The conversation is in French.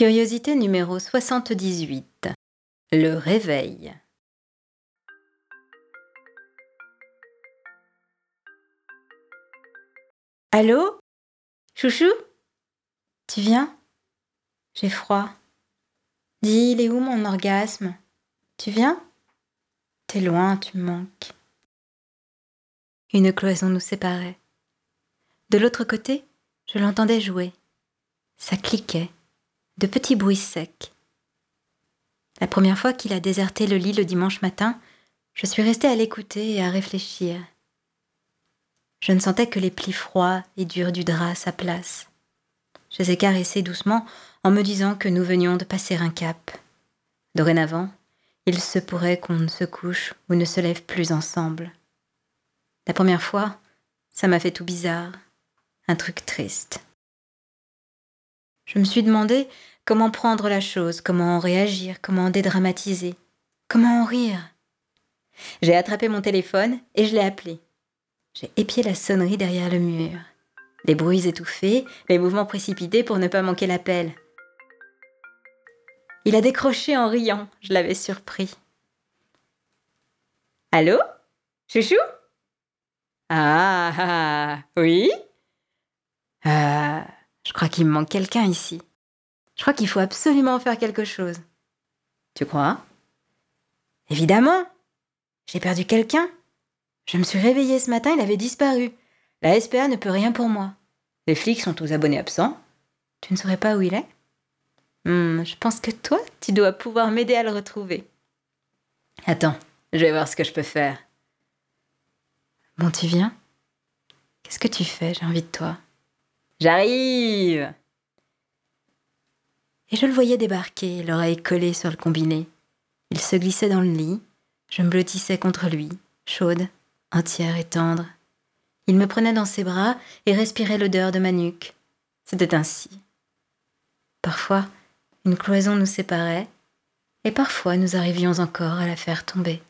Curiosité numéro 78. Le réveil. Allô? Chouchou? Tu viens? J'ai froid. Dis, il est où mon orgasme? Tu viens? T'es loin, tu me manques. Une cloison nous séparait. De l'autre côté, je l'entendais jouer. Ça cliquait, de petits bruits secs. La première fois qu'il a déserté le lit le dimanche matin, je suis restée à l'écouter et à réfléchir. Je ne sentais que les plis froids et durs du drap à sa place. Je les ai caressés doucement en me disant que nous venions de passer un cap. Dorénavant, il se pourrait qu'on ne se couche ou ne se lève plus ensemble. La première fois, ça m'a fait tout bizarre, un truc triste. Je me suis demandé comment prendre la chose, comment en réagir, comment en dédramatiser, comment en rire. J'ai attrapé mon téléphone et je l'ai appelé. J'ai épié la sonnerie derrière le mur. Les bruits étouffés, les mouvements précipités pour ne pas manquer l'appel. Il a décroché en riant, je l'avais surpris. Allô? Chouchou? Ah, ah, ah, oui? Je crois qu'il me manque quelqu'un ici. Je crois qu'il faut absolument faire quelque chose. Tu crois? Évidemment. J'ai perdu quelqu'un. Je me suis réveillée ce matin, il avait disparu. La SPA ne peut rien pour moi. Les flics sont aux abonnés absents. Tu ne saurais pas où il est? Hmm, Je pense que toi, tu dois pouvoir m'aider à le retrouver. Attends, je vais voir ce que je peux faire. Bon, tu viens? Qu'est-ce que tu fais? J'ai envie de toi. J'arrive Et je le voyais débarquer, l'oreille collée sur le combiné. Il se glissait dans le lit, je me blottissais contre lui, chaude, entière et tendre. Il me prenait dans ses bras et respirait l'odeur de ma nuque. C'était ainsi. Parfois, une cloison nous séparait, et parfois nous arrivions encore à la faire tomber.